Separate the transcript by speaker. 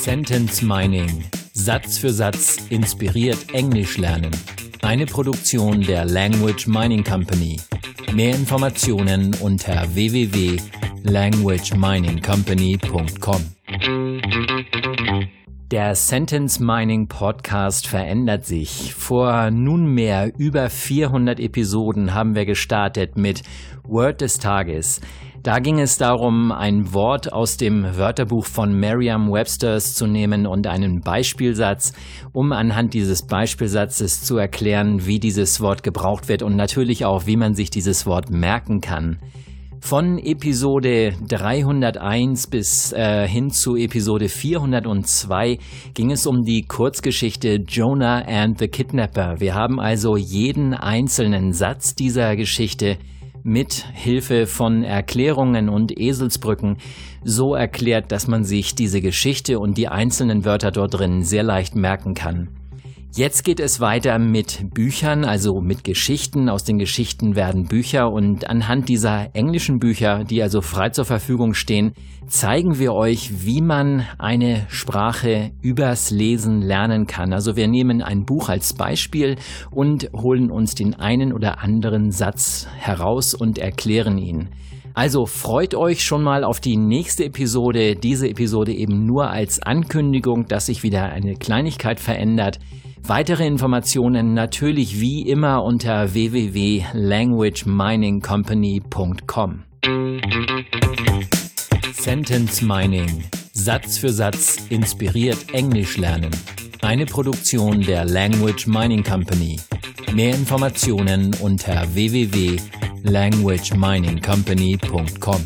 Speaker 1: Sentence Mining. Satz für Satz inspiriert Englisch lernen. Eine Produktion der Language Mining Company. Mehr Informationen unter www.languageminingcompany.com. Der Sentence Mining Podcast verändert sich. Vor nunmehr über 400 Episoden haben wir gestartet mit Word des Tages. Da ging es darum, ein Wort aus dem Wörterbuch von Merriam-Webster's zu nehmen und einen Beispielsatz, um anhand dieses Beispielsatzes zu erklären, wie dieses Wort gebraucht wird und natürlich auch, wie man sich dieses Wort merken kann. Von Episode 301 bis äh, hin zu Episode 402 ging es um die Kurzgeschichte Jonah and the Kidnapper. Wir haben also jeden einzelnen Satz dieser Geschichte mit Hilfe von Erklärungen und Eselsbrücken so erklärt, dass man sich diese Geschichte und die einzelnen Wörter dort drin sehr leicht merken kann. Jetzt geht es weiter mit Büchern, also mit Geschichten. Aus den Geschichten werden Bücher und anhand dieser englischen Bücher, die also frei zur Verfügung stehen, zeigen wir euch, wie man eine Sprache übers Lesen lernen kann. Also wir nehmen ein Buch als Beispiel und holen uns den einen oder anderen Satz heraus und erklären ihn. Also freut euch schon mal auf die nächste Episode. Diese Episode eben nur als Ankündigung, dass sich wieder eine Kleinigkeit verändert. Weitere Informationen natürlich wie immer unter www.languageminingcompany.com. Sentence Mining. Satz für Satz inspiriert Englisch lernen. Eine Produktion der Language Mining Company. Mehr Informationen unter www.languageminingcompany.com languageminingcompany.com.